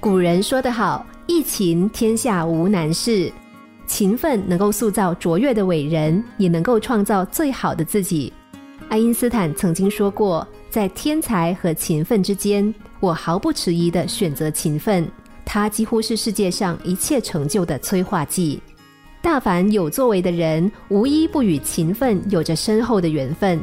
古人说得好：“一勤天下无难事。”勤奋能够塑造卓越的伟人，也能够创造最好的自己。爱因斯坦曾经说过：“在天才和勤奋之间，我毫不迟疑的选择勤奋。它几乎是世界上一切成就的催化剂。”大凡有作为的人，无一不与勤奋有着深厚的缘分。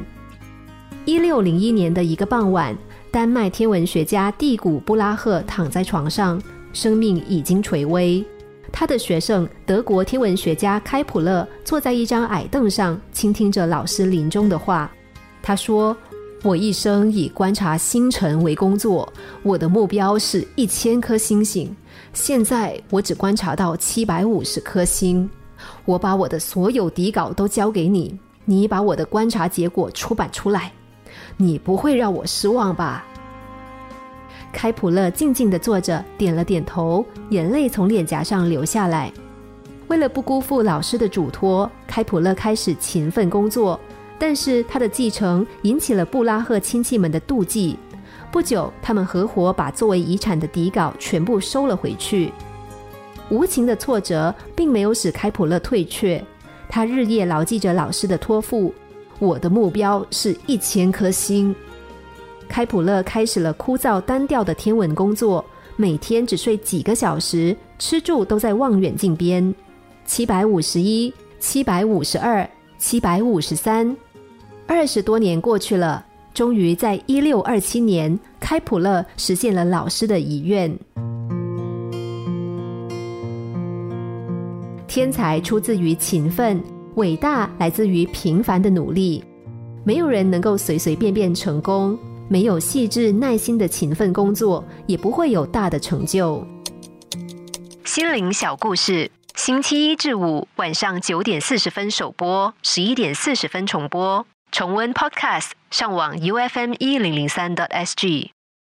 一六零一年的一个傍晚，丹麦天文学家蒂古布拉赫躺在床上，生命已经垂危。他的学生德国天文学家开普勒坐在一张矮凳上，倾听着老师临终的话。他说：“我一生以观察星辰为工作，我的目标是一千颗星星。现在我只观察到七百五十颗星。”我把我的所有底稿都交给你，你把我的观察结果出版出来，你不会让我失望吧？开普勒静静的坐着，点了点头，眼泪从脸颊上流下来。为了不辜负老师的嘱托，开普勒开始勤奋工作，但是他的继承引起了布拉赫亲戚们的妒忌。不久，他们合伙把作为遗产的底稿全部收了回去。无情的挫折并没有使开普勒退却，他日夜牢记着老师的托付。我的目标是一千颗星。开普勒开始了枯燥单调的天文工作，每天只睡几个小时，吃住都在望远镜边。七百五十一，七百五十二，七百五十三，二十多年过去了，终于在一六二七年，开普勒实现了老师的遗愿。天才出自于勤奋，伟大来自于平凡的努力。没有人能够随随便便成功，没有细致耐心的勤奋工作，也不会有大的成就。心灵小故事，星期一至五晚上九点四十分首播，十一点四十分重播。重温 Podcast，上网 U F M 一零零三 t S G。